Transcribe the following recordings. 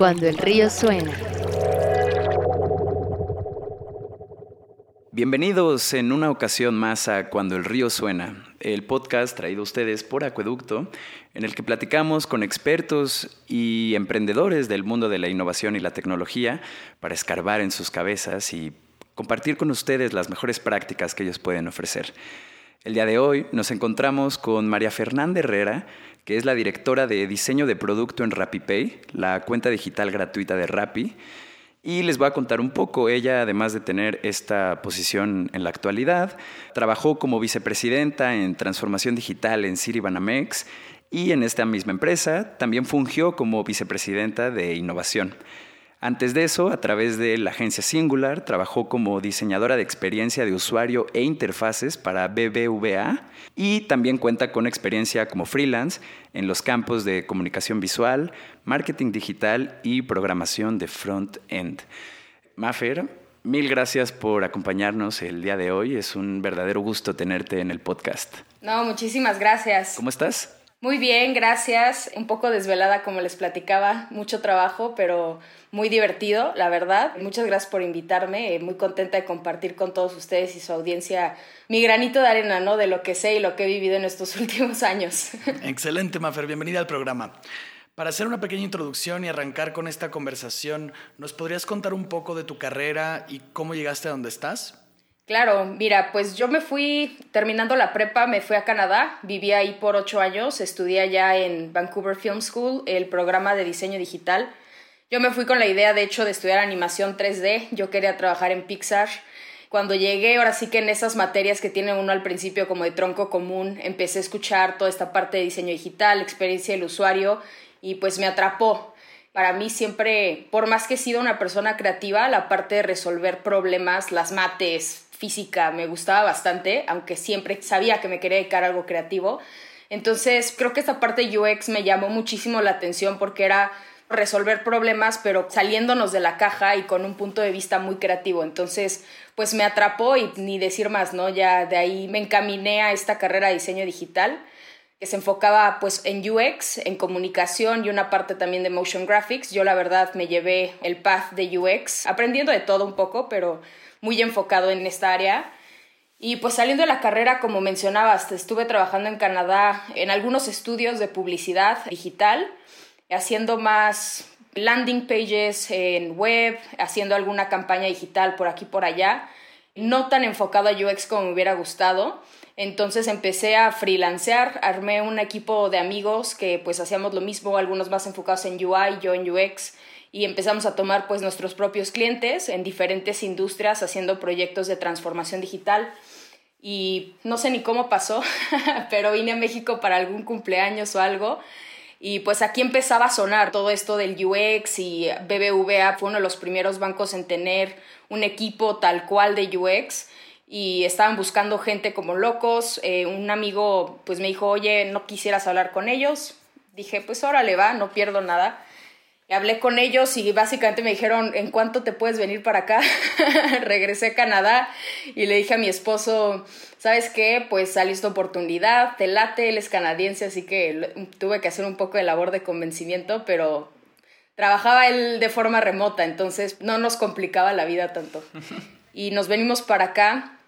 Cuando el río suena. Bienvenidos en una ocasión más a Cuando el río suena, el podcast traído a ustedes por Acueducto, en el que platicamos con expertos y emprendedores del mundo de la innovación y la tecnología para escarbar en sus cabezas y compartir con ustedes las mejores prácticas que ellos pueden ofrecer. El día de hoy nos encontramos con María Fernanda Herrera, que es la directora de diseño de producto en RappiPay, la cuenta digital gratuita de Rappi. Y les voy a contar un poco. Ella, además de tener esta posición en la actualidad, trabajó como vicepresidenta en transformación digital en Citibanamex y en esta misma empresa también fungió como vicepresidenta de innovación. Antes de eso, a través de la agencia Singular, trabajó como diseñadora de experiencia de usuario e interfaces para BBVA y también cuenta con experiencia como freelance en los campos de comunicación visual, marketing digital y programación de front-end. Mafer, mil gracias por acompañarnos el día de hoy. Es un verdadero gusto tenerte en el podcast. No, muchísimas gracias. ¿Cómo estás? Muy bien, gracias. Un poco desvelada, como les platicaba, mucho trabajo, pero muy divertido, la verdad. Muchas gracias por invitarme. Muy contenta de compartir con todos ustedes y su audiencia mi granito de arena, ¿no? De lo que sé y lo que he vivido en estos últimos años. Excelente, Mafer. Bienvenida al programa. Para hacer una pequeña introducción y arrancar con esta conversación, ¿nos podrías contar un poco de tu carrera y cómo llegaste a donde estás? Claro, mira, pues yo me fui, terminando la prepa, me fui a Canadá, viví ahí por ocho años, estudié allá en Vancouver Film School el programa de diseño digital. Yo me fui con la idea, de hecho, de estudiar animación 3D, yo quería trabajar en Pixar. Cuando llegué, ahora sí que en esas materias que tiene uno al principio como de tronco común, empecé a escuchar toda esta parte de diseño digital, experiencia del usuario, y pues me atrapó. Para mí siempre, por más que he sido una persona creativa, la parte de resolver problemas, las mates, física me gustaba bastante, aunque siempre sabía que me quería dedicar a algo creativo. Entonces, creo que esta parte UX me llamó muchísimo la atención porque era resolver problemas, pero saliéndonos de la caja y con un punto de vista muy creativo. Entonces, pues me atrapó y ni decir más, ¿no? Ya de ahí me encaminé a esta carrera de diseño digital que se enfocaba pues en UX, en comunicación y una parte también de motion graphics. Yo la verdad me llevé el path de UX, aprendiendo de todo un poco, pero muy enfocado en esta área. Y pues saliendo de la carrera, como mencionabas, estuve trabajando en Canadá en algunos estudios de publicidad digital, haciendo más landing pages en web, haciendo alguna campaña digital por aquí por allá, no tan enfocado a UX como me hubiera gustado. Entonces empecé a freelancear, armé un equipo de amigos que pues hacíamos lo mismo, algunos más enfocados en UI, yo en UX, y empezamos a tomar pues nuestros propios clientes en diferentes industrias haciendo proyectos de transformación digital. Y no sé ni cómo pasó, pero vine a México para algún cumpleaños o algo y pues aquí empezaba a sonar todo esto del UX y BBVA fue uno de los primeros bancos en tener un equipo tal cual de UX y estaban buscando gente como locos. Eh, un amigo pues me dijo, oye, ¿no quisieras hablar con ellos? Dije, pues órale va, no pierdo nada hablé con ellos y básicamente me dijeron, ¿en cuánto te puedes venir para acá? Regresé a Canadá y le dije a mi esposo, ¿sabes qué? Pues salió esta oportunidad, te late, él es canadiense, así que tuve que hacer un poco de labor de convencimiento, pero trabajaba él de forma remota, entonces no nos complicaba la vida tanto. Y nos venimos para acá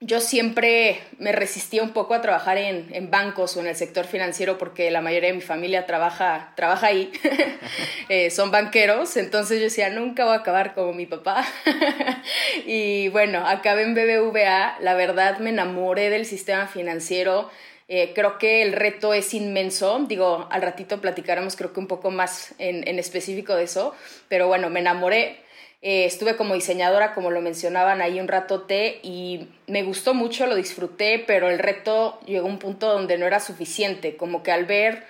yo siempre me resistía un poco a trabajar en, bancos o en el sector financiero porque la mayoría de mi familia trabaja, trabaja ahí, eh, son banqueros, entonces yo decía, nunca voy a acabar como mi papá. y bueno, acabé en BBVA, la verdad me enamoré del sistema financiero, eh, creo que el reto es inmenso, digo, al ratito platicaremos creo que un poco más en, en específico de eso, pero bueno, me enamoré eh, estuve como diseñadora, como lo mencionaban ahí un ratote, y me gustó mucho, lo disfruté, pero el reto llegó a un punto donde no era suficiente, como que al ver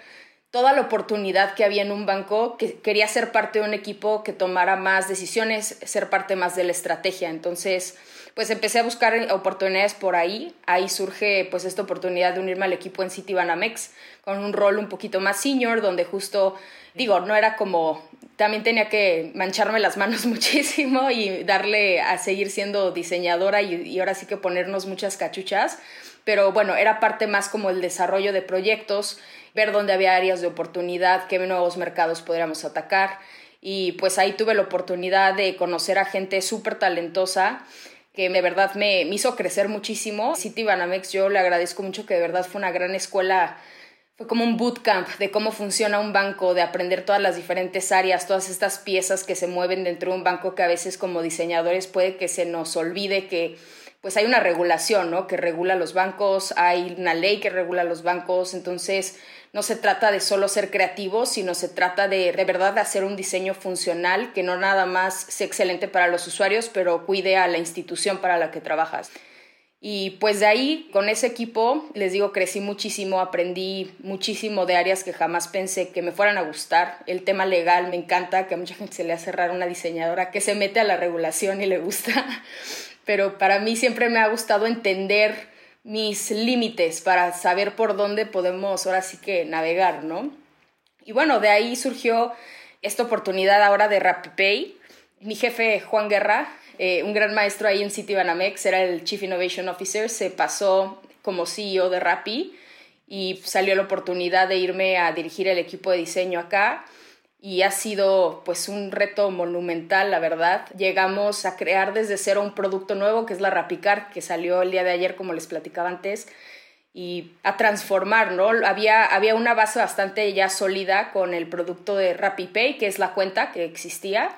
toda la oportunidad que había en un banco, que quería ser parte de un equipo que tomara más decisiones, ser parte más de la estrategia. Entonces, pues empecé a buscar oportunidades por ahí. Ahí surge pues esta oportunidad de unirme al equipo en Citibanamex con un rol un poquito más senior, donde justo, digo, no era como también tenía que mancharme las manos muchísimo y darle a seguir siendo diseñadora y, ahora sí que ponernos muchas cachuchas. Pero bueno, era parte más como el desarrollo de proyectos, ver dónde había áreas de oportunidad, qué nuevos mercados podríamos atacar. y pues ahí tuve la oportunidad de conocer a gente súper talentosa que de verdad me, me, hizo crecer muchísimo. City Banamex yo le agradezco mucho que de verdad fue una gran escuela, fue como un bootcamp de cómo funciona un banco, de aprender todas las diferentes áreas, todas estas piezas que se mueven dentro de un banco que a veces como diseñadores puede que se nos olvide que pues hay una regulación, ¿no? Que regula los bancos, hay una ley que regula los bancos, entonces no se trata de solo ser creativos, sino se trata de de verdad hacer un diseño funcional que no nada más sea excelente para los usuarios, pero cuide a la institución para la que trabajas. Y pues de ahí, con ese equipo, les digo, crecí muchísimo, aprendí muchísimo de áreas que jamás pensé que me fueran a gustar. El tema legal me encanta, que a mucha gente se le hace raro una diseñadora que se mete a la regulación y le gusta. Pero para mí siempre me ha gustado entender mis límites para saber por dónde podemos ahora sí que navegar, ¿no? Y bueno, de ahí surgió esta oportunidad ahora de RappiPay. Mi jefe, Juan Guerra, eh, un gran maestro ahí en Citibanamex, era el Chief Innovation Officer, se pasó como CEO de Rappi y salió la oportunidad de irme a dirigir el equipo de diseño acá y ha sido pues un reto monumental, la verdad. Llegamos a crear desde cero un producto nuevo que es la Rapicar, que salió el día de ayer como les platicaba antes, y a transformar, ¿no? Había, había una base bastante ya sólida con el producto de RappiPay, que es la cuenta que existía,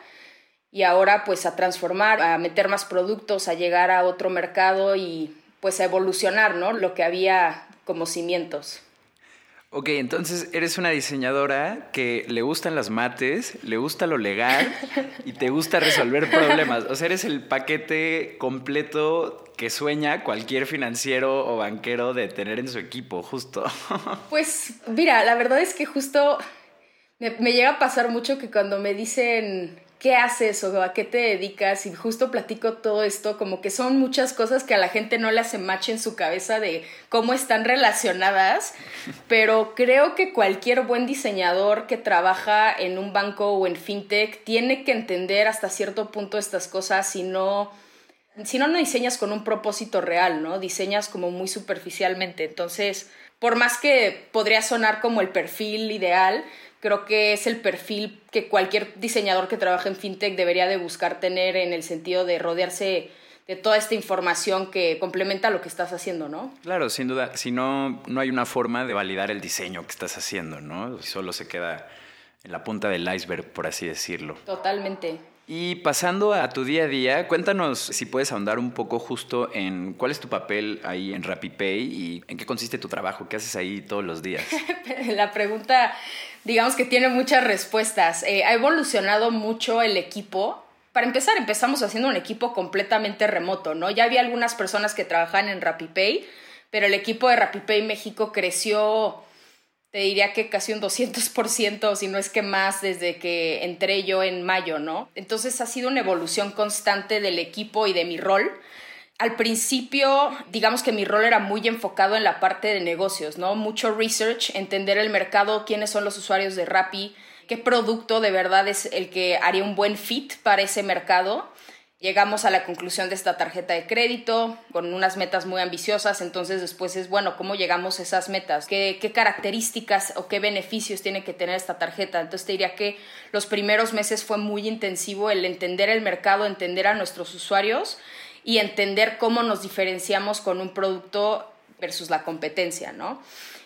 y ahora pues a transformar, a meter más productos, a llegar a otro mercado y pues a evolucionar, ¿no? Lo que había como cimientos. Ok, entonces eres una diseñadora que le gustan las mates, le gusta lo legal y te gusta resolver problemas. O sea, eres el paquete completo que sueña cualquier financiero o banquero de tener en su equipo, justo. Pues mira, la verdad es que justo me, me llega a pasar mucho que cuando me dicen qué haces o a qué te dedicas y justo platico todo esto, como que son muchas cosas que a la gente no le hace match en su cabeza de cómo están relacionadas, pero creo que cualquier buen diseñador que trabaja en un banco o en fintech tiene que entender hasta cierto punto estas cosas si no si no no diseñas con un propósito real, ¿no? Diseñas como muy superficialmente. Entonces, por más que podría sonar como el perfil ideal, creo que es el perfil que cualquier diseñador que trabaja en fintech debería de buscar tener en el sentido de rodearse de toda esta información que complementa lo que estás haciendo, ¿no? Claro, sin duda. Si no, no hay una forma de validar el diseño que estás haciendo, ¿no? Solo se queda en la punta del iceberg, por así decirlo. Totalmente. Y pasando a tu día a día, cuéntanos si puedes ahondar un poco justo en cuál es tu papel ahí en RappiPay y en qué consiste tu trabajo, qué haces ahí todos los días. La pregunta, digamos que tiene muchas respuestas. Eh, ha evolucionado mucho el equipo. Para empezar, empezamos haciendo un equipo completamente remoto, ¿no? Ya había algunas personas que trabajaban en RappiPay, pero el equipo de RappiPay México creció te diría que casi un 200%, si no es que más, desde que entré yo en mayo, ¿no? Entonces ha sido una evolución constante del equipo y de mi rol. Al principio, digamos que mi rol era muy enfocado en la parte de negocios, ¿no? Mucho research, entender el mercado, quiénes son los usuarios de Rappi, qué producto de verdad es el que haría un buen fit para ese mercado Llegamos a la conclusión de esta tarjeta de crédito con unas metas muy ambiciosas, entonces después es, bueno, ¿cómo llegamos a esas metas? ¿Qué, qué características o qué beneficios tiene que tener esta tarjeta? Entonces te diría que los primeros meses fue muy intensivo el entender el mercado, entender a nuestros usuarios y entender cómo nos diferenciamos con un producto versus la competencia, ¿no?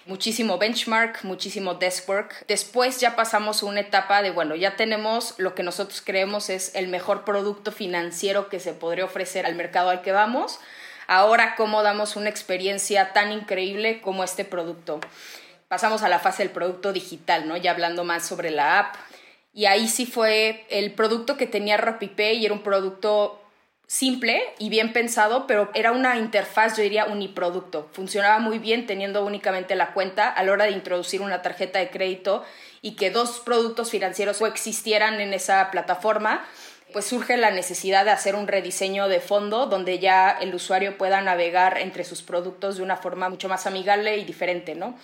muchísimo benchmark, muchísimo desk work. Después ya pasamos una etapa de, bueno, ya tenemos lo que nosotros creemos es el mejor producto financiero que se podría ofrecer al mercado al que vamos. Ahora, ¿cómo damos una experiencia tan increíble como este producto? Pasamos a la fase del producto digital, ¿no? Ya hablando más sobre la app. Y ahí sí fue el producto que tenía RappiPay y era un producto simple y bien pensado, pero era una interfaz, yo diría, uniproducto. Funcionaba muy bien teniendo únicamente la cuenta a la hora de introducir una tarjeta de crédito y que dos productos financieros existieran en esa plataforma pues surge la necesidad de hacer un rediseño de fondo donde ya el usuario pueda navegar entre sus productos de una forma mucho más amigable y diferente, ¿no?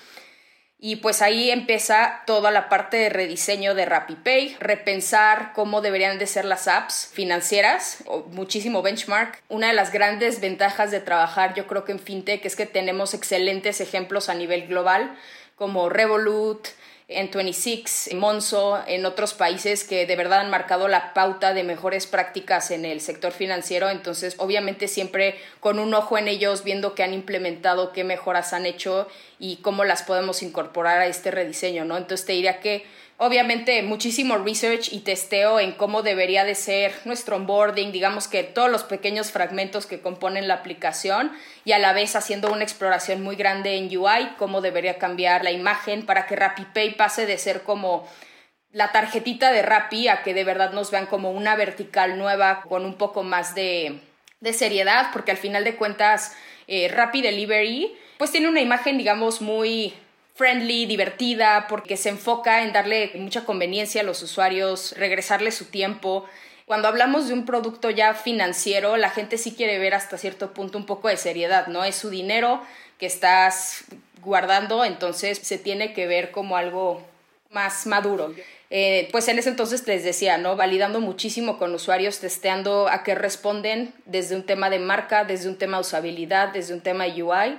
Y pues ahí empieza toda la parte de rediseño de RappiPay, repensar cómo deberían de ser las apps financieras, muchísimo benchmark. Una de las grandes ventajas de trabajar yo creo que en FinTech es que tenemos excelentes ejemplos a nivel global, como Revolut, en 26, Monzo, en otros países que de verdad han marcado la pauta de mejores prácticas en el sector financiero. Entonces, obviamente siempre con un ojo en ellos, viendo qué han implementado, qué mejoras han hecho y cómo las podemos incorporar a este rediseño, ¿no? Entonces te diría que obviamente muchísimo research y testeo en cómo debería de ser nuestro onboarding, digamos que todos los pequeños fragmentos que componen la aplicación y a la vez haciendo una exploración muy grande en UI, cómo debería cambiar la imagen para que RappiPay pase de ser como la tarjetita de Rappi a que de verdad nos vean como una vertical nueva con un poco más de, seriedad, porque al final de cuentas eh, Rappi Delivery pues tiene una imagen digamos muy friendly, divertida, porque se enfoca en darle mucha conveniencia a los usuarios, regresarle su tiempo. Cuando hablamos de un producto ya financiero, la gente sí quiere ver hasta cierto punto un poco de seriedad, ¿no? Es su dinero que estás guardando, entonces se tiene que ver como algo más maduro. Eh, pues en ese entonces les decía, ¿no? Validando muchísimo con usuarios, testeando a qué responden desde un tema de marca, desde un tema de usabilidad, desde un tema UI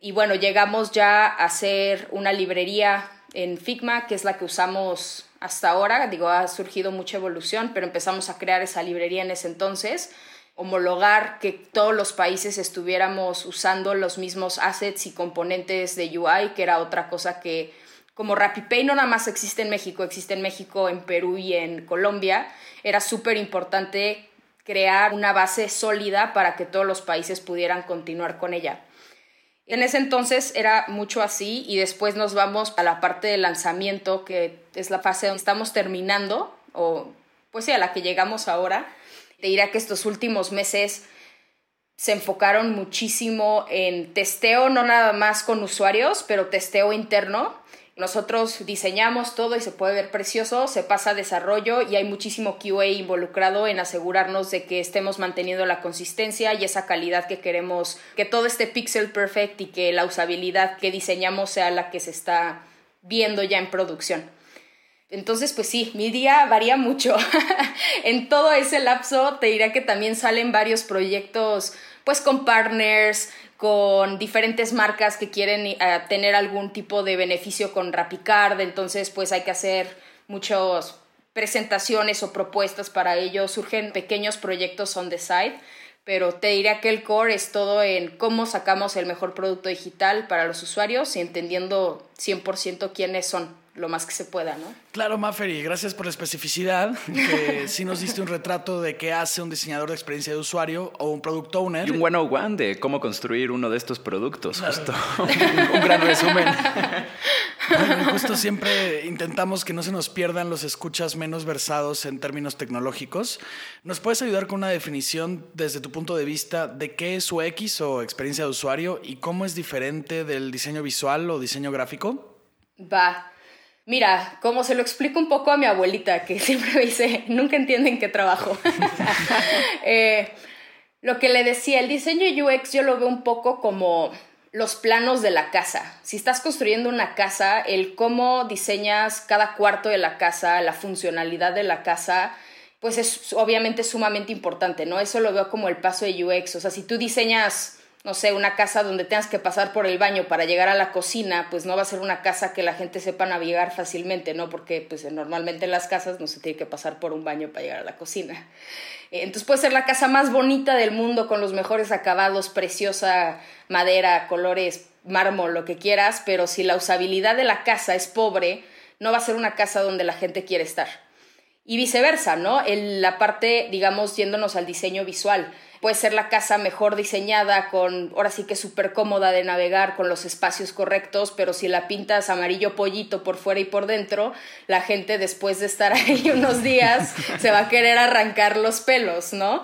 y bueno, llegamos ya a hacer una librería en Figma, que es la que usamos hasta ahora. Digo, ha surgido mucha evolución, pero empezamos a crear esa librería en ese entonces homologar que todos los países estuviéramos usando los mismos assets y componentes de UI, que era otra cosa que como RappiPay no nada más existe en México, existe en México, en Perú y en Colombia, era súper importante crear una base sólida para que todos los países pudieran continuar con ella. En ese entonces era mucho así y después nos vamos a la parte de lanzamiento, que es la fase donde estamos terminando, o pues sí, a la que llegamos ahora. Te diré que estos últimos meses se enfocaron muchísimo en testeo, no nada más con usuarios, pero testeo interno nosotros diseñamos todo y se puede ver precioso, se pasa a desarrollo y hay muchísimo QA involucrado en asegurarnos de que estemos manteniendo la consistencia y esa calidad que queremos, que todo esté pixel perfect y que la usabilidad que diseñamos sea la que se está viendo ya en producción. Entonces, pues sí, mi día varía mucho. en todo ese lapso te diré que también salen varios proyectos pues con partners, con diferentes marcas que quieren eh, tener algún tipo de beneficio con Rapicard, entonces pues hay que hacer muchas presentaciones o propuestas para ello, surgen pequeños proyectos on the side, pero te diría que el core es todo en cómo sacamos el mejor producto digital para los usuarios y entendiendo 100% quiénes son lo más que se pueda, ¿no? Claro, Maferi, gracias por la especificidad, que sí nos diste un retrato de qué hace un diseñador de experiencia de usuario o un product owner. Y un 101 de cómo construir uno de estos productos, justo. un gran resumen. Bueno, justo siempre intentamos que no se nos pierdan los escuchas menos versados en términos tecnológicos. ¿Nos puedes ayudar con una definición desde tu punto de vista de qué es UX o experiencia de usuario y cómo es diferente del diseño visual o diseño gráfico? Va. Mira, como se lo explico un poco a mi abuelita, que siempre me dice, nunca entienden qué trabajo. Eh, lo que le decía, el diseño UX yo lo veo un poco como los planos de la casa. Si estás construyendo una casa, el cómo diseñas cada cuarto de la casa, la funcionalidad de la casa, pues es obviamente sumamente importante, ¿no? Eso lo veo como el paso de UX. O sea, si tú diseñas no sé, una casa donde tengas que pasar por el baño para llegar a la cocina, pues no va a ser una casa que la gente sepa navegar fácilmente, ¿no? Porque pues normalmente en las casas no se tiene que pasar por un baño para llegar a la cocina. Eh, entonces puede ser la casa más bonita del mundo con los mejores acabados, preciosa madera, colores, mármol, lo que quieras, pero si la usabilidad de la casa es pobre, no va a ser una casa donde la gente quiere estar. Y viceversa, ¿no? En la parte, digamos, yéndonos al diseño visual puede ser la casa mejor diseñada, con, ahora sí que súper cómoda de navegar, con los espacios correctos, pero si la pintas amarillo pollito por fuera y por dentro, la gente después de estar ahí unos días se va a querer arrancar los pelos, ¿no?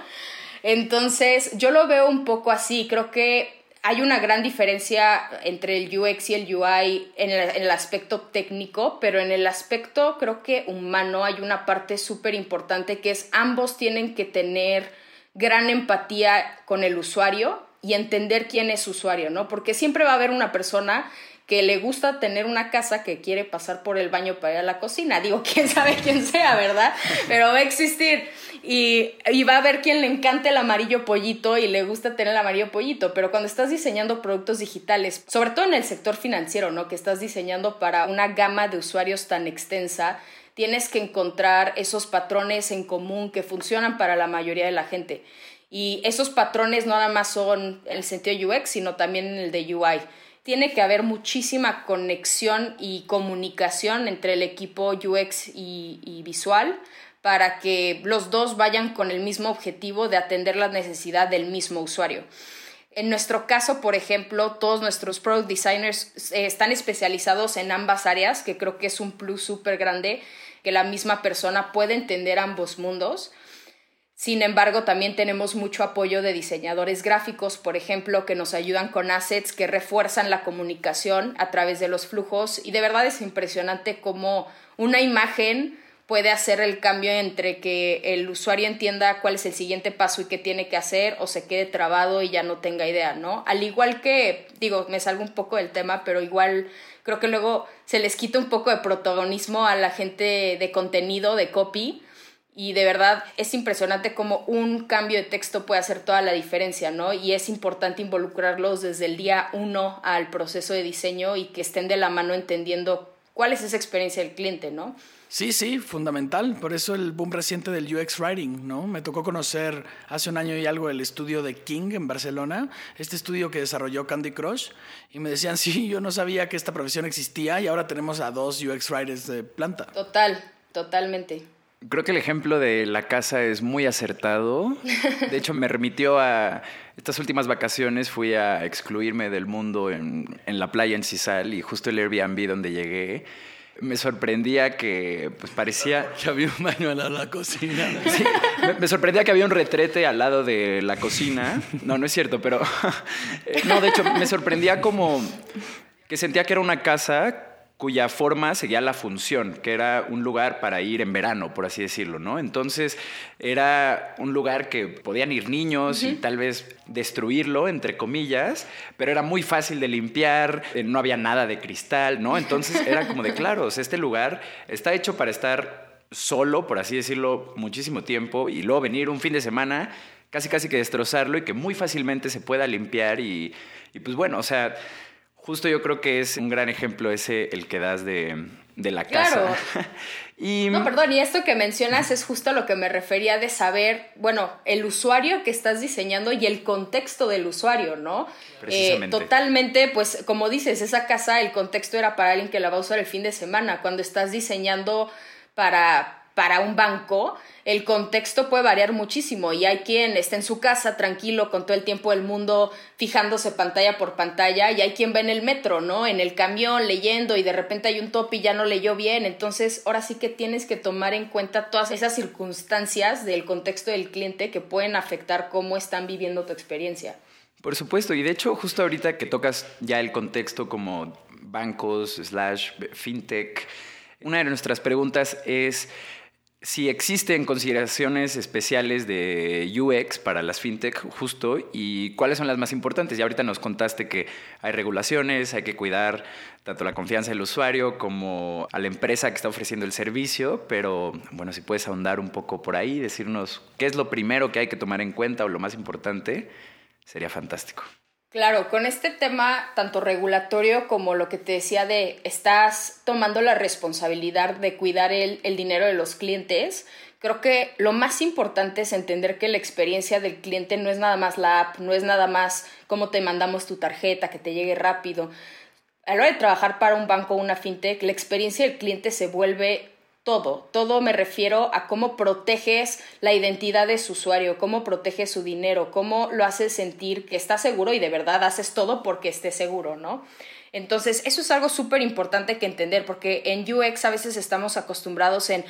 Entonces, yo lo veo un poco así, creo que hay una gran diferencia entre el UX y el UI en el, en el aspecto técnico, pero en el aspecto creo que humano hay una parte súper importante que es ambos tienen que tener gran empatía con el usuario y entender quién es usuario, ¿no? Porque siempre va a haber una persona que le gusta tener una casa que quiere pasar por el baño para ir a la cocina. Digo, quién sabe quién sea, ¿verdad? Pero va a existir. Y, y, va a haber quien le encante el amarillo pollito y le gusta tener el amarillo pollito. Pero cuando estás diseñando productos digitales, sobre todo en el sector financiero, ¿no? Que estás diseñando para una gama de usuarios tan extensa, tienes que encontrar esos patrones en común que funcionan para la mayoría de la gente. Y esos patrones no nada más son en el sentido UX, sino también en el de UI tiene que haber muchísima conexión y comunicación entre el equipo UX y, visual para que los dos vayan con el mismo objetivo de atender la necesidad del mismo usuario. En nuestro caso, por ejemplo, todos nuestros product designers eh, están especializados en ambas áreas, que creo que es un plus súper grande, que la misma persona puede entender ambos mundos. Sin embargo, también tenemos mucho apoyo de diseñadores gráficos, por ejemplo, que nos ayudan con assets que refuerzan la comunicación a través de los flujos. Y de verdad es impresionante cómo una imagen puede hacer el cambio entre que el usuario entienda cuál es el siguiente paso y qué tiene que hacer o se quede trabado y ya no tenga idea, ¿no? Al igual que, digo, me salgo un poco del tema, pero igual creo que luego se les quita un poco de protagonismo a la gente de contenido, de copy, y de verdad es impresionante cómo un cambio de texto puede hacer toda la diferencia, ¿no? Y es importante involucrarlos desde el día uno al proceso de diseño y que estén de la mano entendiendo cuál es esa experiencia del cliente, ¿no? Sí, sí, fundamental. Por eso el boom reciente del UX Writing, ¿no? Me tocó conocer hace un año y algo el estudio de King en Barcelona, este estudio que desarrolló Candy Crush, y me decían, sí, yo no sabía que esta profesión existía y ahora tenemos a dos UX Writers de planta. Total, totalmente. Creo que el ejemplo de la casa es muy acertado. De hecho, me remitió a estas últimas vacaciones, fui a excluirme del mundo en, la playa en Cisal y justo el Airbnb donde llegué. Me sorprendía que pues parecía... Que había un baño al lado de la cocina. me, sorprendía que había un retrete al lado de la cocina. No, no es cierto, pero... no, de hecho, me sorprendía como que sentía que era una casa cuya forma seguía la función, que era un lugar para ir en verano, por así decirlo, ¿no? Entonces era un lugar que podían ir niños y tal vez destruirlo, entre comillas, pero era muy fácil de limpiar, eh, no había nada de cristal, ¿no? Entonces era como de, claro, este lugar está hecho para estar solo, por así decirlo, muchísimo tiempo y luego venir un fin de semana casi casi que destrozarlo y que muy fácilmente se pueda limpiar y, y pues bueno, o sea Justo yo creo que es un gran ejemplo ese el que das de, la casa. Y, no, perdón, y esto que mencionas es justo a lo que me refería de saber, bueno, el usuario que estás diseñando y el contexto del usuario, ¿no? Eh, totalmente, pues como dices, esa casa, el contexto era para alguien que la va a usar el fin de semana. Cuando estás diseñando para para un banco, el contexto puede variar muchísimo y hay quien está en su casa tranquilo con todo el tiempo del mundo fijándose pantalla por pantalla y hay quien va en el metro, ¿no? En el camión leyendo y de repente hay un top y ya no leyó bien. Entonces, ahora sí que tienes que tomar en cuenta todas esas circunstancias del contexto del cliente que pueden afectar cómo están viviendo tu experiencia. Por supuesto, y de hecho justo ahorita que tocas ya el contexto como bancos, slash, fintech, una de nuestras preguntas es si existen consideraciones especiales de UX para las fintech justo y cuáles son las más importantes. Ya ahorita nos contaste que hay regulaciones, hay que cuidar tanto la confianza del usuario como a la empresa que está ofreciendo el servicio, pero bueno, si puedes ahondar un poco por ahí, decirnos qué es lo primero que hay que tomar en cuenta o lo más importante, sería fantástico. Claro, con este tema tanto regulatorio como lo que te decía de estás tomando la responsabilidad de cuidar el, el, dinero de los clientes, creo que lo más importante es entender que la experiencia del cliente no es nada más la app, no es nada más cómo te mandamos tu tarjeta, que te llegue rápido. A la hora de trabajar para un banco o una fintech, la experiencia del cliente se vuelve todo, todo me refiero a cómo proteges la identidad de su usuario, cómo proteges su dinero, cómo lo haces sentir que está seguro y de verdad haces todo porque esté seguro, ¿no? Entonces, eso es algo súper importante que entender porque en UX a veces estamos acostumbrados en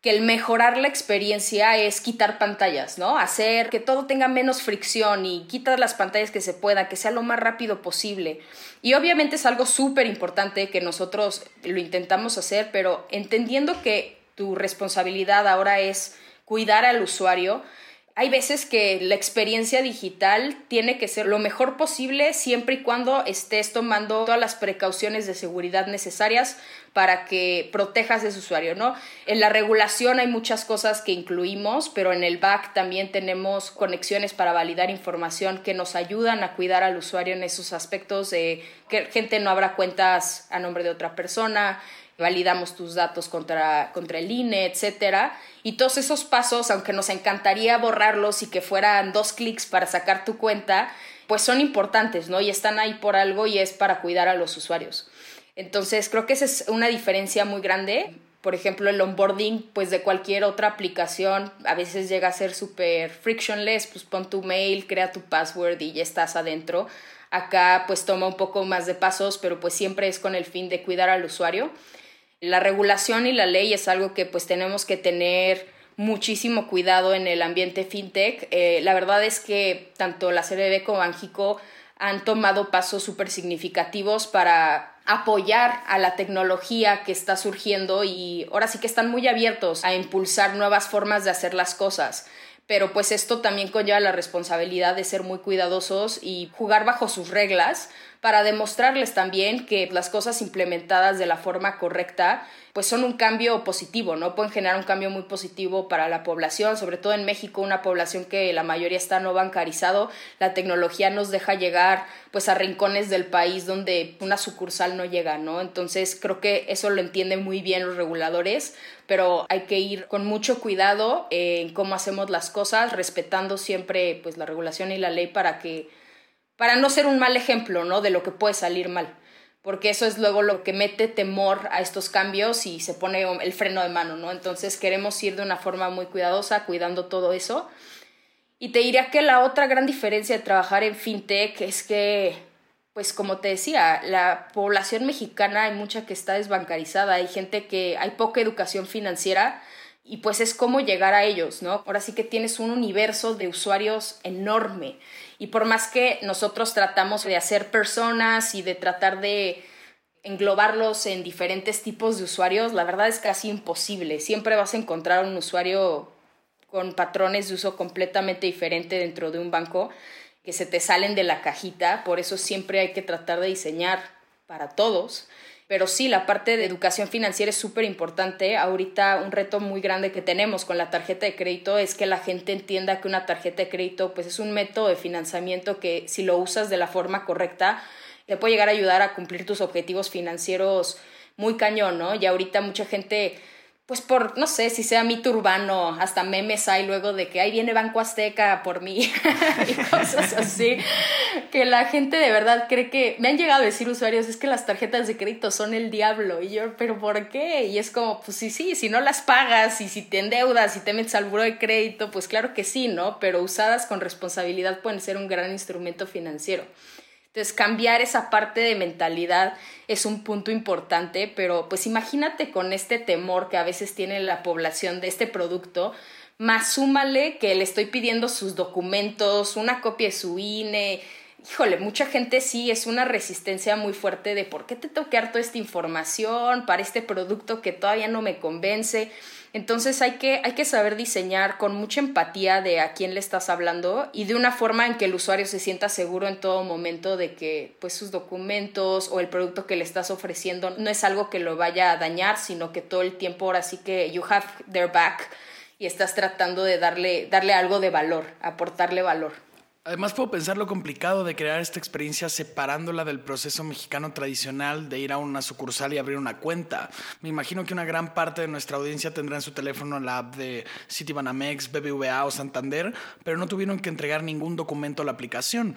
que el mejorar la experiencia es quitar pantallas, ¿no? Hacer que todo tenga menos fricción y quitar las pantallas que se pueda, que sea lo más rápido posible. Y obviamente es algo súper importante que nosotros lo intentamos hacer, pero entendiendo que tu responsabilidad ahora es cuidar al usuario, hay veces que la experiencia digital tiene que ser lo mejor posible siempre y cuando estés tomando todas las precauciones de seguridad necesarias para que protejas a ese usuario, ¿no? En la regulación hay muchas cosas que incluimos, pero en el back también tenemos conexiones para validar información que nos ayudan a cuidar al usuario en esos aspectos de que gente no abra cuentas a nombre de otra persona, validamos tus datos contra, contra el INE, etcétera. Y todos esos pasos, aunque nos encantaría borrarlos y que fueran dos clics para sacar tu cuenta, pues son importantes, ¿no? Y están ahí por algo y es para cuidar a los usuarios. Entonces, creo que esa es una diferencia muy grande. Por ejemplo, el onboarding, pues de cualquier otra aplicación, a veces llega a ser súper frictionless, pues pon tu mail, crea tu password y ya estás adentro. Acá pues toma un poco más de pasos, pero pues siempre es con el fin de cuidar al usuario. La regulación y la ley es algo que pues tenemos que tener muchísimo cuidado en el ambiente fintech. Eh, la verdad es que tanto la CBB como Banjico han tomado pasos súper significativos para apoyar a la tecnología que está surgiendo y ahora sí que están muy abiertos a impulsar nuevas formas de hacer las cosas. Pero pues esto también conlleva la responsabilidad de ser muy cuidadosos y jugar bajo sus reglas para demostrarles también que las cosas implementadas de la forma correcta pues son un cambio positivo, ¿no? Pueden generar un cambio muy positivo para la población, sobre todo en México, una población que la mayoría está no bancarizado, la tecnología nos deja llegar pues a rincones del país donde una sucursal no llega, ¿no? Entonces creo que eso lo entienden muy bien los reguladores, pero hay que ir con mucho cuidado en cómo hacemos las cosas, respetando siempre pues la regulación y la ley para que para no ser un mal ejemplo, ¿no? De lo que puede salir mal. Porque eso es luego lo que mete temor a estos cambios y se pone el freno de mano, ¿no? Entonces queremos ir de una forma muy cuidadosa, cuidando todo eso. Y te diría que la otra gran diferencia de trabajar en fintech es que, pues como te decía, la población mexicana hay mucha que está desbancarizada, hay gente que hay poca educación financiera y pues es cómo llegar a ellos, ¿no? Ahora sí que tienes un universo de usuarios enorme y por más que nosotros tratamos de hacer personas y de tratar de englobarlos en diferentes tipos de usuarios, la verdad es casi imposible. Siempre vas a encontrar un usuario con patrones de uso completamente diferente dentro de un banco que se te salen de la cajita, por eso siempre hay que tratar de diseñar para todos pero sí, la parte de educación financiera es súper importante. Ahorita un reto muy grande que tenemos con la tarjeta de crédito es que la gente entienda que una tarjeta de crédito pues es un método de financiamiento que si lo usas de la forma correcta te puede llegar a ayudar a cumplir tus objetivos financieros muy cañón, ¿no? Y ahorita mucha gente pues por, no sé, si sea mito urbano, hasta memes hay luego de que ahí viene Banco Azteca por mí y cosas así, que la gente de verdad cree que, me han llegado a decir usuarios, es que las tarjetas de crédito son el diablo, y yo, pero ¿por qué? Y es como, pues sí, sí, si no las pagas y si te endeudas y te metes al buro de crédito, pues claro que sí, ¿no? Pero usadas con responsabilidad pueden ser un gran instrumento financiero. Entonces, cambiar esa parte de mentalidad es un punto importante, pero pues imagínate con este temor que a veces tiene la población de este producto, más súmale que le estoy pidiendo sus documentos, una copia de su INE. Híjole, mucha gente sí es una resistencia muy fuerte de por qué te tengo que dar toda esta información para este producto que todavía no me convence. Entonces hay que, hay que saber diseñar con mucha empatía de a quién le estás hablando y de una forma en que el usuario se sienta seguro en todo momento de que pues sus documentos o el producto que le estás ofreciendo no es algo que lo vaya a dañar, sino que todo el tiempo ahora sí que you have their back y estás tratando de darle, darle algo de valor, aportarle valor. Además puedo pensar lo complicado de crear esta experiencia separándola del proceso mexicano tradicional de ir a una sucursal y abrir una cuenta. Me imagino que una gran parte de nuestra audiencia tendrá en su teléfono la app de Citibanamex, BBVA o Santander, pero no tuvieron que entregar ningún documento a la aplicación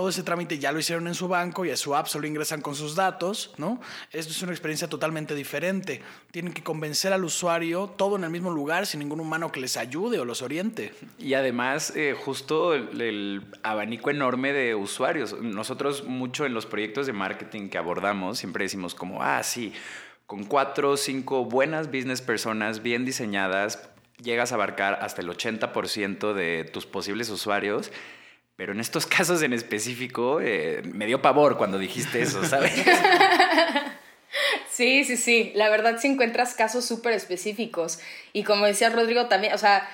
todo ese trámite ya lo hicieron en su banco y a su app solo ingresan con sus datos. Esto es una experiencia totalmente diferente. Tienen que convencer al usuario todo en el mismo lugar sin ningún humano que les ayude o los oriente. Y además, eh, justo el, abanico enorme de usuarios. Nosotros mucho en los proyectos de marketing que abordamos siempre decimos como, ah, sí, con cuatro o cinco buenas business personas bien diseñadas, llegas a abarcar hasta el 80% de tus posibles usuarios pero en estos casos en específico eh, me dio pavor cuando dijiste eso, ¿sabes? Sí, sí, sí. La verdad, si encuentras casos súper específicos. Y como decía Rodrigo también, o sea,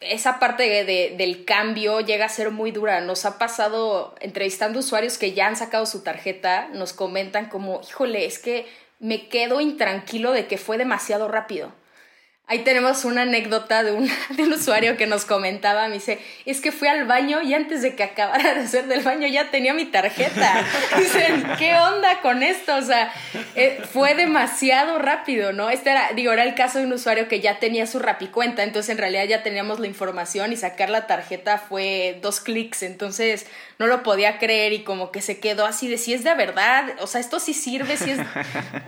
esa parte del cambio llega a ser muy dura. Nos ha pasado entrevistando usuarios que ya han sacado su tarjeta, nos comentan como, híjole, es que me quedo intranquilo de que fue demasiado rápido. Ahí tenemos una anécdota de un, usuario que nos comentaba, me dice, es que fui al baño y antes de que acabara de hacer del baño ya tenía mi tarjeta. Dicen, ¿qué onda con esto? O sea, eh, fue demasiado rápido, ¿no? Este era, digo, era el caso de un usuario que ya tenía su rapicuenta, entonces en realidad ya teníamos la información y sacar la tarjeta fue dos clics, entonces no lo podía creer y como que se quedó así de si es de verdad, o sea, esto sí sirve, si es,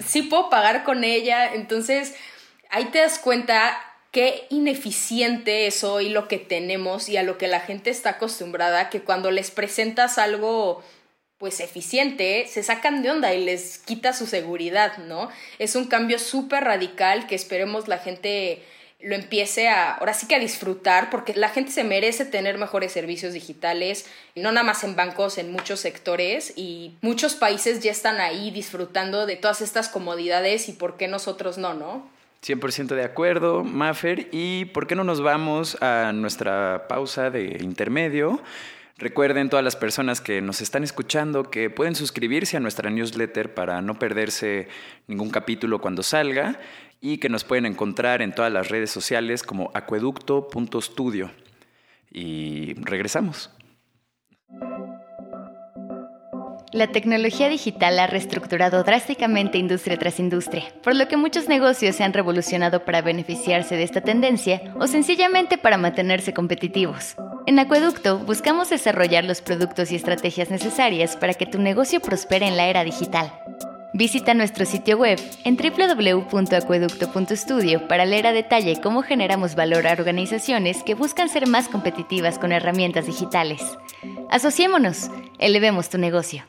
sí puedo pagar con ella, entonces ahí te das cuenta qué ineficiente es hoy lo que tenemos y a lo que la gente está acostumbrada, que cuando les presentas algo pues eficiente, se sacan de onda y les quita su seguridad, ¿no? Es un cambio súper radical que esperemos la gente lo empiece a, ahora sí que a disfrutar, porque la gente se merece tener mejores servicios digitales, no nada más en bancos, en muchos sectores, y muchos países ya están ahí disfrutando de todas estas comodidades y por qué nosotros no, ¿no? 100% de acuerdo, Maffer. ¿Y por qué no nos vamos a nuestra pausa de intermedio? Recuerden todas las personas que nos están escuchando que pueden suscribirse a nuestra newsletter para no perderse ningún capítulo cuando salga y que nos pueden encontrar en todas las redes sociales como acueducto.studio. Y regresamos. La tecnología digital ha reestructurado drásticamente industria tras industria, por lo que muchos negocios se han revolucionado para beneficiarse de esta tendencia o sencillamente para mantenerse competitivos. En Acueducto buscamos desarrollar los productos y estrategias necesarias para que tu negocio prospere en la era digital. Visita nuestro sitio web en www.acueducto.studio para leer a detalle cómo generamos valor a organizaciones que buscan ser más competitivas con herramientas digitales. Asociémonos, elevemos tu negocio.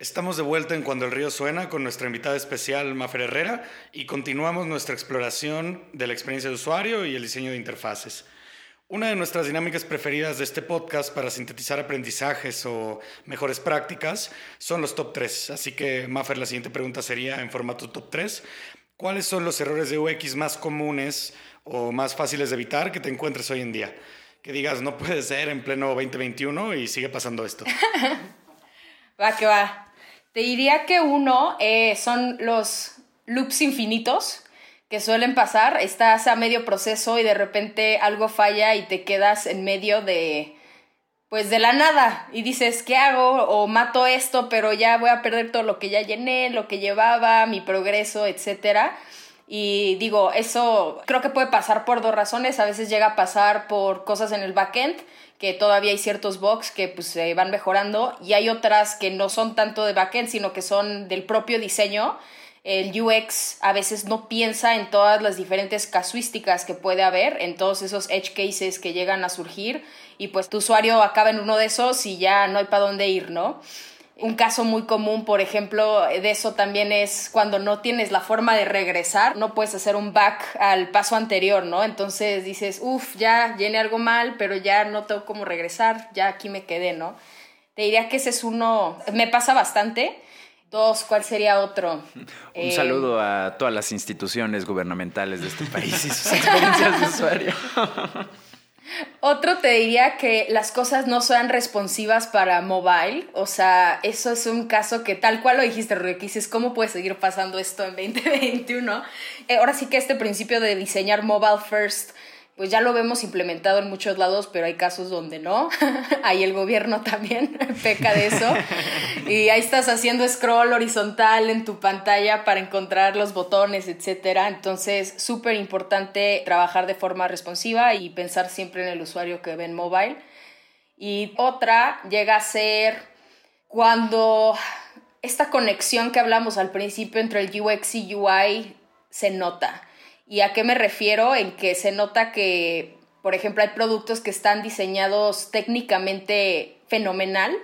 Estamos de vuelta en Cuando el río suena con nuestra invitada especial Mafer Herrera y continuamos nuestra exploración de la experiencia de usuario y el diseño de interfaces. Una de nuestras dinámicas preferidas de este podcast para sintetizar aprendizajes o mejores prácticas son los top 3. Así que, Mafer, la siguiente pregunta sería en formato top 3. ¿Cuáles son los errores de UX más comunes o más fáciles de evitar que te encuentres hoy en día? Que digas, no puede ser en pleno 2021 y sigue pasando esto. Va, que va. Te diría que uno eh, son los loops infinitos que suelen pasar. Estás a medio proceso y de repente algo falla y te quedas en medio de, pues de la nada y dices, ¿qué hago? O mato esto, pero ya voy a perder todo lo que ya llené, lo que llevaba, mi progreso, etcétera. Y digo, eso creo que puede pasar por dos razones. A veces llega a pasar por cosas en el backend que todavía hay ciertos bugs que pues se van mejorando y hay otras que no son tanto de backend, sino que son del propio diseño. El UX a veces no piensa en todas las diferentes casuísticas que puede haber, en todos esos edge cases que llegan a surgir y pues tu usuario acaba en uno de esos y ya no hay para dónde ir, ¿no? Un caso muy común, por ejemplo, de eso también es cuando no tienes la forma de regresar, no puedes hacer un back al paso anterior, ¿no? Entonces dices, uff, ya llené algo mal, pero ya no tengo cómo regresar, ya aquí me quedé, ¿no? Te diría que ese es uno, me pasa bastante. Dos, ¿cuál sería otro? Un eh, saludo a todas las instituciones gubernamentales de este país y sus experiencias de usuario. Otro te diría que las cosas no sean responsivas para mobile. O sea, eso es un caso que tal cual lo dijiste, Ruiz, ¿cómo puede seguir pasando esto en 2021? Eh, ahora sí que este principio de diseñar mobile first pues ya lo vemos implementado en muchos lados, pero hay casos donde no. ahí el gobierno también peca de eso. Y ahí estás haciendo scroll horizontal en tu pantalla para encontrar los botones, etc. Entonces, súper importante trabajar de forma responsiva y pensar siempre en el usuario que ve en mobile. Y otra llega a ser cuando esta conexión que hablamos al principio entre el UX y UI se nota ¿Y a qué me refiero? En que se nota que, por ejemplo, hay productos que están diseñados técnicamente fenomenal.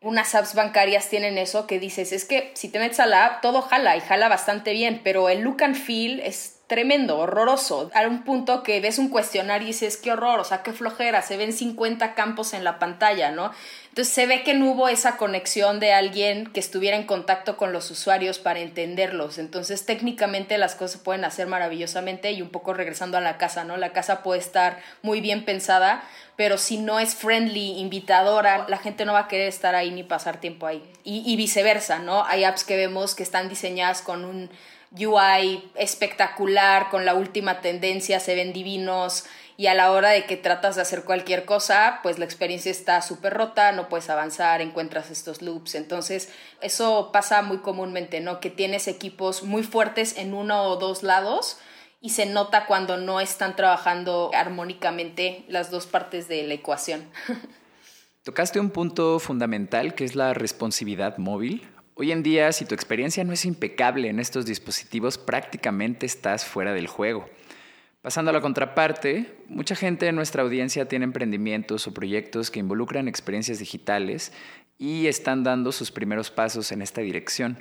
Unas apps bancarias tienen eso que dices, es que si te metes a la app, todo jala y jala bastante bien, pero el look and feel es tremendo, horroroso. A un punto que ves un cuestionario y dices, qué horror, o sea, qué flojera, se ven 50 campos en la pantalla, ¿no? Entonces se ve que no hubo esa conexión de alguien que estuviera en contacto con los usuarios para entenderlos. Entonces técnicamente las cosas se pueden hacer maravillosamente y un poco regresando a la casa, ¿no? La casa puede estar muy bien pensada, pero si no es friendly, invitadora, la gente no va a querer estar ahí ni pasar tiempo ahí. Y, y viceversa, ¿no? Hay apps que vemos que están diseñadas con un UI espectacular, con la última tendencia, se ven divinos y a la hora de que tratas de hacer cualquier cosa, pues la experiencia está súper rota, no puedes avanzar, encuentras estos loops. Entonces, eso pasa muy comúnmente, ¿no? Que tienes equipos muy fuertes en uno o dos lados y se nota cuando no están trabajando armónicamente las dos partes de la ecuación. Tocaste un punto fundamental que es la responsividad móvil. Hoy en día, si tu experiencia no es impecable en estos dispositivos, prácticamente estás fuera del juego. Pasando a la contraparte, mucha gente en nuestra audiencia tiene emprendimientos o proyectos que involucran experiencias digitales y están dando sus primeros pasos en esta dirección.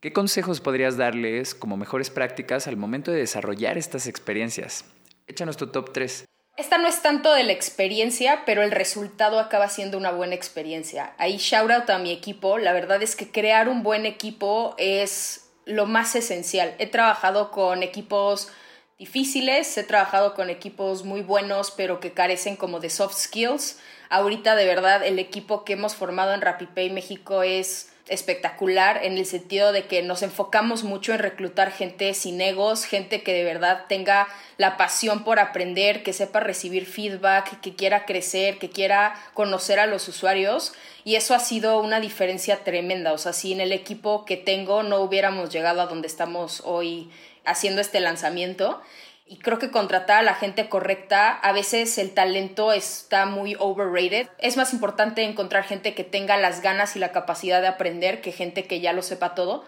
¿Qué consejos podrías darles como mejores prácticas al momento de desarrollar estas experiencias? Échanos tu top 3. Esta no es tanto de la experiencia, pero el resultado acaba siendo una buena experiencia. Ahí shout out a mi equipo. La verdad es que crear un buen equipo es lo más esencial. He trabajado con equipos difíciles, he trabajado con equipos muy buenos, pero que carecen como de soft skills. Ahorita de verdad el equipo que hemos formado en RappiPay México es espectacular en el sentido de que nos enfocamos mucho en reclutar gente sin egos, gente que de verdad tenga la pasión por aprender, que sepa recibir feedback, que quiera crecer, que quiera conocer a los usuarios y eso ha sido una diferencia tremenda, o sea, si en el equipo que tengo no hubiéramos llegado a donde estamos hoy haciendo este lanzamiento y creo que contratar a la gente correcta, a veces el talento está muy overrated. Es más importante encontrar gente que tenga las ganas y la capacidad de aprender que gente que ya lo sepa todo.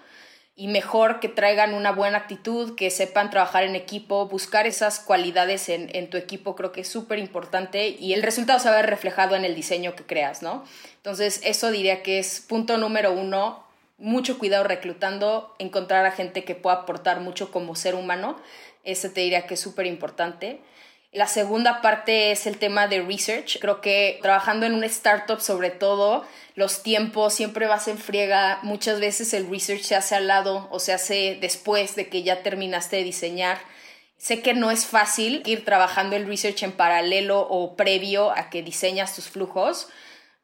Y mejor que traigan una buena actitud, que sepan trabajar en equipo, buscar esas cualidades en, en tu equipo creo que es súper importante y el resultado se va a ver reflejado en el diseño que creas, ¿no? Entonces eso diría que es punto número uno, mucho cuidado reclutando, encontrar a gente que pueda aportar mucho como ser humano ese te diría que es súper importante. La segunda parte es el tema de research. Creo que trabajando en una startup, sobre todo, los tiempos siempre vas en friega. Muchas veces el research se hace al lado o se hace después de que ya terminaste de diseñar. Sé que no es fácil ir trabajando el research en paralelo o previo a que diseñas tus flujos,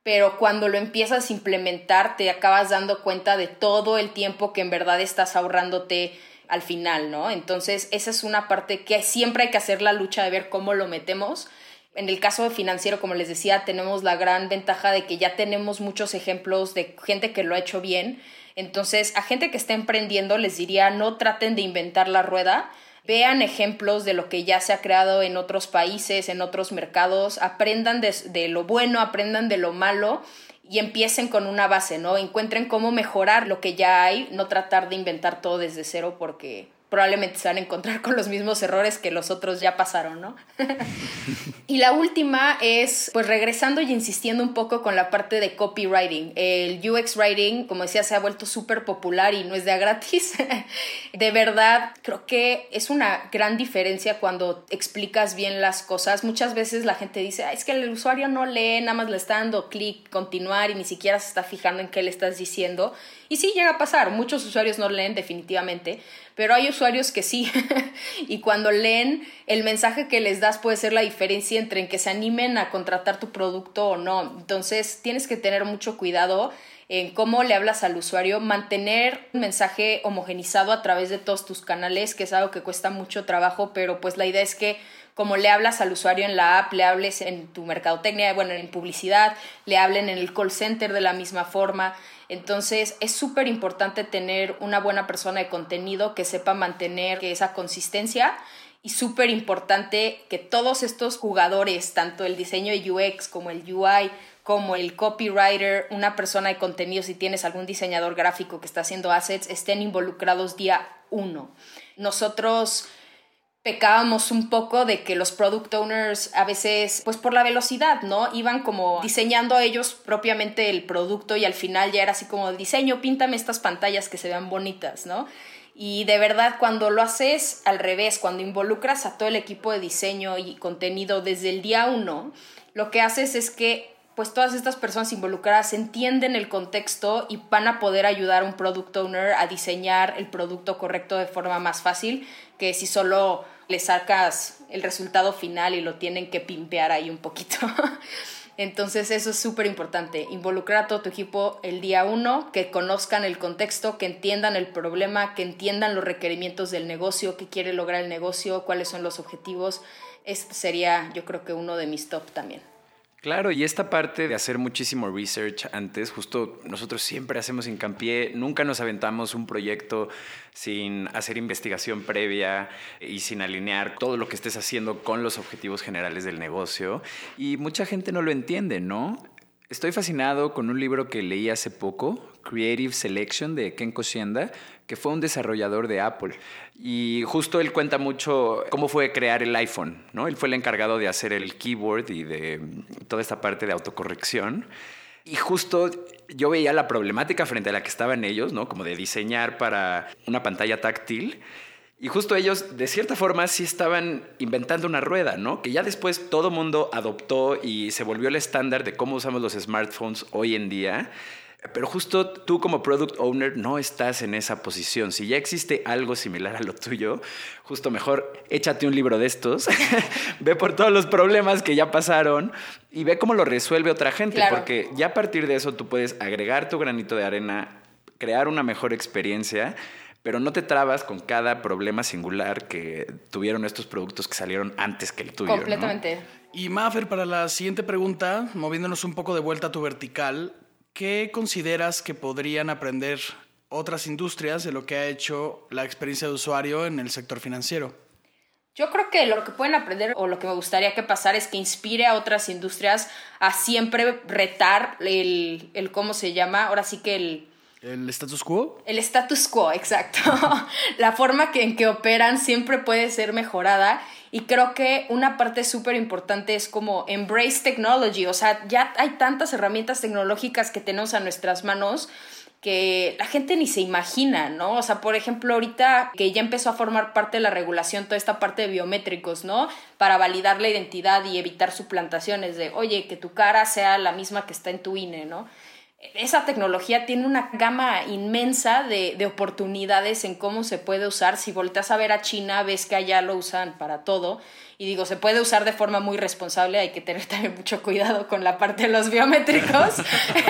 pero cuando lo empiezas a implementar te acabas dando cuenta de todo el tiempo que en verdad estás ahorrándote al final, ¿no? Entonces, esa es una parte que siempre hay que hacer la lucha de ver cómo lo metemos. En el caso financiero, como les decía, tenemos la gran ventaja de que ya tenemos muchos ejemplos de gente que lo ha hecho bien. Entonces, a gente que está emprendiendo les diría, no traten de inventar la rueda, vean ejemplos de lo que ya se ha creado en otros países, en otros mercados, aprendan de, de lo bueno, aprendan de lo malo y empiecen con una base, ¿no? Encuentren cómo mejorar lo que ya hay, no tratar de inventar todo desde cero porque probablemente se van a encontrar con los mismos errores que los otros ya pasaron, ¿no? y la última es, pues regresando y insistiendo un poco con la parte de copywriting. El UX writing, como decía, se ha vuelto súper popular y no es de a gratis. de verdad, creo que es una gran diferencia cuando explicas bien las cosas. Muchas veces la gente dice, es que el usuario no lee, nada más le está dando clic, continuar y ni siquiera se está fijando en qué le estás diciendo. Y sí llega a pasar, muchos usuarios no leen definitivamente, pero hay usuarios que sí. y cuando leen, el mensaje que les das puede ser la diferencia entre en que se animen a contratar tu producto o no. Entonces tienes que tener mucho cuidado en cómo le hablas al usuario, mantener un mensaje homogenizado a través de todos tus canales, que es algo que cuesta mucho trabajo, pero pues la idea es que como le hablas al usuario en la app, le hables en tu mercadotecnia, bueno, en publicidad, le hablen en el call center de la misma forma. Entonces es súper importante tener una buena persona de contenido que sepa mantener esa consistencia y súper importante que todos estos jugadores, tanto el diseño de UX como el UI, como el copywriter, una persona de contenido, si tienes algún diseñador gráfico que está haciendo assets, estén involucrados día uno. Nosotros pecábamos un poco de que los product owners a veces, pues por la velocidad, ¿no? Iban como diseñando ellos propiamente el producto y al final ya era así como diseño, píntame estas pantallas que se vean bonitas, ¿no? Y de verdad, cuando lo haces al revés, cuando involucras a todo el equipo de diseño y contenido desde el día uno, lo que haces es que pues todas estas personas involucradas entienden el contexto y van a poder ayudar a un product owner a diseñar el producto correcto de forma más fácil que si solo le sacas el resultado final y lo tienen que pimpear ahí un poquito. Entonces eso es súper importante, involucrar a todo tu equipo el día uno, que conozcan el contexto, que entiendan el problema, que entiendan los requerimientos del negocio, qué quiere lograr el negocio, cuáles son los objetivos. Este sería yo creo que uno de mis top también. Claro, y esta parte de hacer muchísimo research antes, justo nosotros siempre hacemos hincapié, nunca nos aventamos un proyecto sin hacer investigación previa y sin alinear todo lo que estés haciendo con los objetivos generales del negocio. Y mucha gente no lo entiende, ¿no? Estoy fascinado con un libro que leí hace poco, Creative Selection de Ken Koshienda, que fue un desarrollador de Apple. Y justo él cuenta mucho cómo fue crear el iPhone, ¿no? Él fue el encargado de hacer el keyboard y de toda esta parte de autocorrección. Y justo yo veía la problemática frente a la que estaban ellos, ¿no? Como de diseñar para una pantalla táctil. Y justo ellos, de cierta forma, sí estaban inventando una rueda, ¿no? Que ya después todo mundo adoptó y se volvió el estándar de cómo usamos los smartphones hoy en día. Pero justo tú como product owner no estás en esa posición. Si ya existe algo similar a lo tuyo, justo mejor échate un libro de estos, ve por todos los problemas que ya pasaron y ve cómo lo resuelve otra gente, porque ya a partir de eso tú puedes agregar tu granito de arena, crear una mejor experiencia pero no te trabas con cada problema singular que tuvieron estos productos que salieron antes que el tuyo. Completamente. Y Maffer, para la siguiente pregunta, moviéndonos un poco de vuelta a tu vertical, ¿qué consideras que podrían aprender otras industrias de lo que ha hecho la experiencia de usuario en el sector financiero? Yo creo que lo que pueden aprender o lo que me gustaría que pasara es que inspire a otras industrias a siempre retar el, el ¿cómo se llama? Ahora sí que el, ¿El status quo? El status quo, exacto. la forma que, en que operan siempre puede ser mejorada y creo que una parte súper importante es como embrace technology, o sea, ya hay tantas herramientas tecnológicas que tenemos a nuestras manos que la gente ni se imagina, ¿no? O sea, por ejemplo, ahorita que ya empezó a formar parte de la regulación toda esta parte de biométricos, ¿no? Para validar la identidad y evitar suplantaciones de, oye, que tu cara sea la misma que está en tu INE, ¿no? Esa tecnología tiene una gama inmensa de, de, oportunidades en cómo se puede usar. Si volteas a ver a China, ves que allá lo usan para todo. Y digo, se puede usar de forma muy responsable, hay que tener también mucho cuidado con la parte de los biométricos.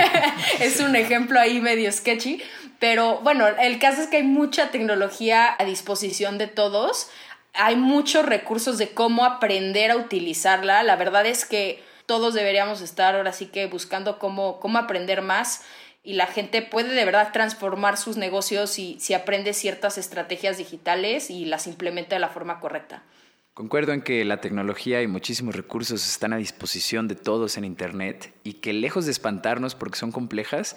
es un ejemplo ahí medio sketchy. Pero bueno, el caso es que hay mucha tecnología a disposición de todos. Hay muchos recursos de cómo aprender a utilizarla. La verdad es que todos deberíamos estar ahora sí que buscando cómo, cómo aprender más y la gente puede de verdad transformar sus negocios si, si aprende ciertas estrategias digitales y las implementa de la forma correcta. Concuerdo en que la tecnología y muchísimos recursos están a disposición de todos en Internet y que lejos de espantarnos porque son complejas,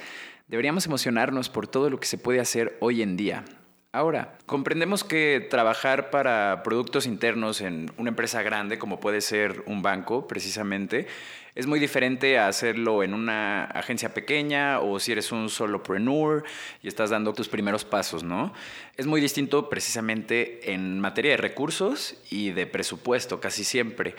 deberíamos emocionarnos por todo lo que se puede hacer hoy en día. Ahora, comprendemos que trabajar para productos internos en una empresa grande, como puede ser un banco precisamente, es muy diferente a hacerlo en una agencia pequeña o si eres un solopreneur y estás dando tus primeros pasos, ¿no? Es muy distinto precisamente en materia de recursos y de presupuesto, casi siempre.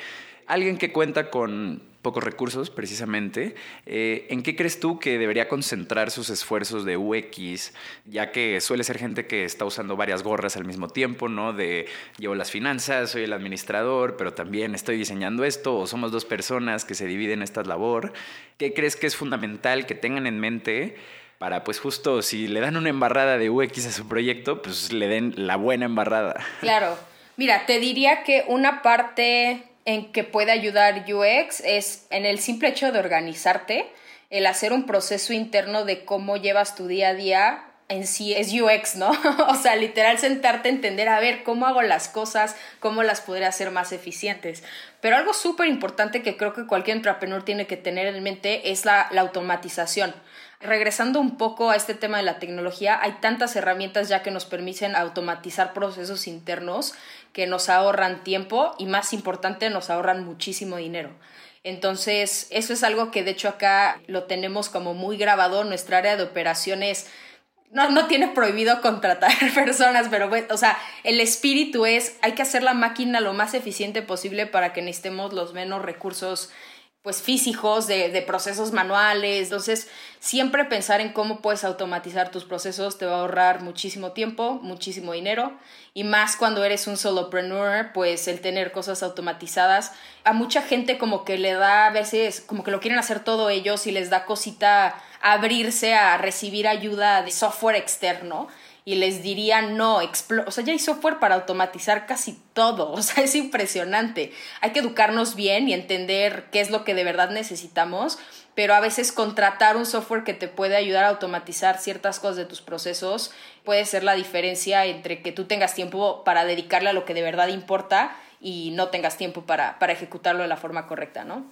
Alguien que cuenta con pocos recursos, precisamente, eh, ¿en qué crees tú que debería concentrar sus esfuerzos de UX, ya que suele ser gente que está usando varias gorras al mismo tiempo, ¿no? De llevo las finanzas, soy el administrador, pero también estoy diseñando esto, o somos dos personas que se dividen esta labor. ¿Qué crees que es fundamental que tengan en mente? para pues justo si le dan una embarrada de UX a su proyecto, pues le den la buena embarrada. Claro. Mira, te diría que una parte en que puede ayudar UX es en el simple hecho de organizarte, el hacer un proceso interno de cómo llevas tu día a día en sí es UX, ¿no? o sea, literal sentarte a entender, a ver, cómo hago las cosas, cómo las podría hacer más eficientes. Pero algo súper importante que creo que cualquier entrepreneur tiene que tener en mente es la automatización regresando un poco a este tema de la tecnología, hay tantas herramientas ya que nos permiten automatizar procesos internos que nos ahorran tiempo y más importante, nos ahorran muchísimo dinero. Entonces, eso es algo que de hecho acá lo tenemos como muy grabado. Nuestra área de operaciones no, no tiene prohibido contratar personas, pero, o sea, el espíritu es, hay que hacer la máquina lo más eficiente posible para que necesitemos los menos recursos pues físicos, de, procesos manuales. Entonces, siempre pensar en cómo puedes automatizar tus procesos te va a ahorrar muchísimo tiempo, muchísimo dinero. Y más cuando eres un solopreneur, pues el tener cosas automatizadas. A mucha gente como que le da a veces, como que lo quieren hacer todo ellos y les da cosita abrirse a recibir ayuda de software externo y les diría no, o sea, ya hay software para automatizar casi todo, o sea, es impresionante. Hay que educarnos bien y entender qué es lo que de verdad necesitamos, pero a veces contratar un software que te puede ayudar a automatizar ciertas cosas de tus procesos puede ser la diferencia entre que tú tengas tiempo para dedicarle a lo que de verdad importa y no tengas tiempo para, para ejecutarlo de la forma correcta, ¿no?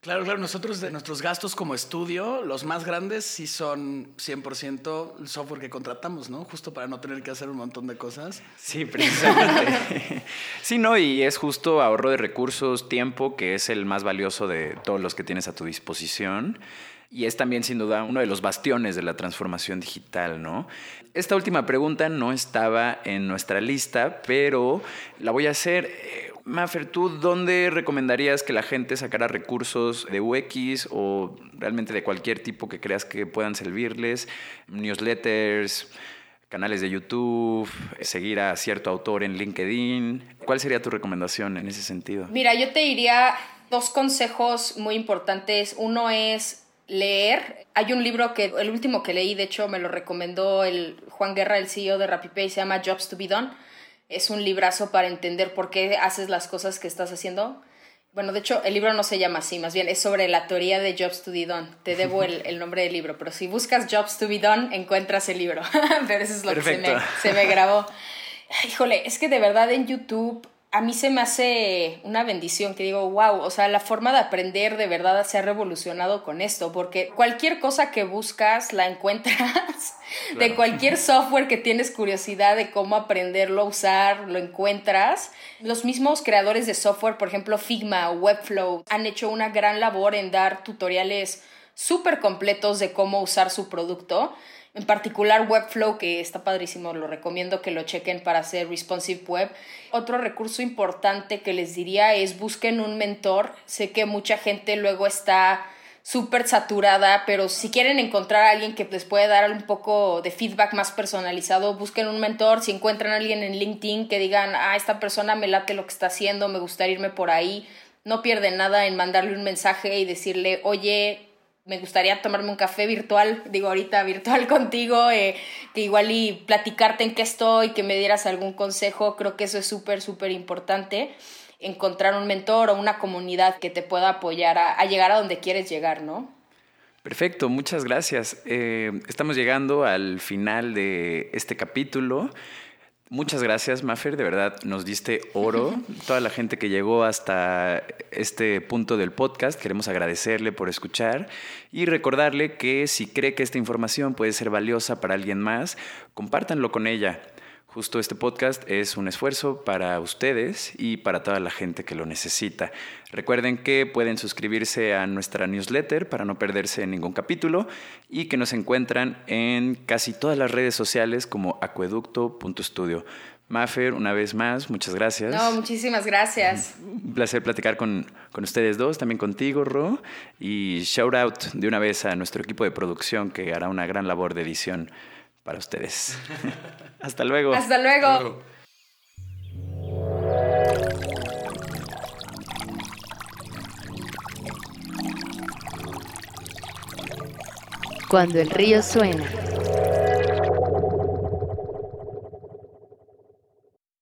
Claro, claro, nosotros de nuestros gastos como estudio, los más grandes sí son 100% el software que contratamos, ¿no? Justo para no tener que hacer un montón de cosas. Sí, precisamente. sí, no, y es justo ahorro de recursos, tiempo, que es el más valioso de todos los que tienes a tu disposición. Y es también sin duda uno de los bastiones de la transformación digital, ¿no? Esta última pregunta no estaba en nuestra lista, pero la voy a hacer Mafer, ¿tú dónde recomendarías que la gente sacara recursos de UX o realmente de cualquier tipo que creas que puedan servirles? Newsletters, canales de YouTube, seguir a cierto autor en LinkedIn. ¿Cuál sería tu recomendación en ese sentido? Mira, yo te diría dos consejos muy importantes. Uno es leer. Hay un libro que, el último que leí, de hecho, me lo recomendó el Juan Guerra, el CEO de RappiPay, se llama Jobs to be Done es un librazo para entender por qué haces las cosas que estás haciendo. Bueno, de hecho, el libro no se llama así, más bien es sobre la teoría de Jobs to be done. Te debo el, nombre del libro, pero si buscas Jobs to be done, encuentras el libro. pero eso es lo que se me, se me grabó. Híjole, es que de verdad en YouTube a mí se me hace una bendición que digo, wow, o sea, la forma de aprender de verdad se ha revolucionado con esto, porque cualquier cosa que buscas la encuentras, de cualquier software que tienes curiosidad de cómo aprenderlo a usar, lo encuentras. Los mismos creadores de software, por ejemplo, Figma o Webflow, han hecho una gran labor en dar tutoriales súper completos de cómo usar su producto en particular Webflow, que está padrísimo, lo recomiendo que lo chequen para hacer responsive web. Otro recurso importante que les diría es busquen un mentor. Sé que mucha gente luego está súper saturada, pero si quieren encontrar a alguien que les puede dar un poco de feedback más personalizado, busquen un mentor. Si encuentran a alguien en LinkedIn que digan, ah, esta persona me late lo que está haciendo, me gustaría irme por ahí, no pierden nada en mandarle un mensaje y decirle, oye, me gustaría tomarme un café virtual, digo ahorita virtual contigo, eh, que igual y platicarte en qué estoy, que me dieras algún consejo, creo que eso es súper, súper importante, encontrar un mentor o una comunidad que te pueda apoyar a, llegar a donde quieres llegar, ¿no? Perfecto, muchas gracias. Eh, estamos llegando al final de este capítulo. Muchas gracias, Maffer. De verdad, nos diste oro. Toda la gente que llegó hasta este punto del podcast, queremos agradecerle por escuchar y recordarle que si cree que esta información puede ser valiosa para alguien más, compártanlo con ella. Justo este podcast es un esfuerzo para ustedes y para toda la gente que lo necesita. Recuerden que pueden suscribirse a nuestra newsletter para no perderse ningún capítulo y que nos encuentran en casi todas las redes sociales como acueducto.studio. Mafer, una vez más, muchas gracias. No, muchísimas gracias. Un placer platicar con, con, ustedes dos, también contigo, Ro. Y shout out de una vez a nuestro equipo de producción que hará una gran labor de edición para ustedes. Hasta luego. Hasta luego. Cuando el río suena.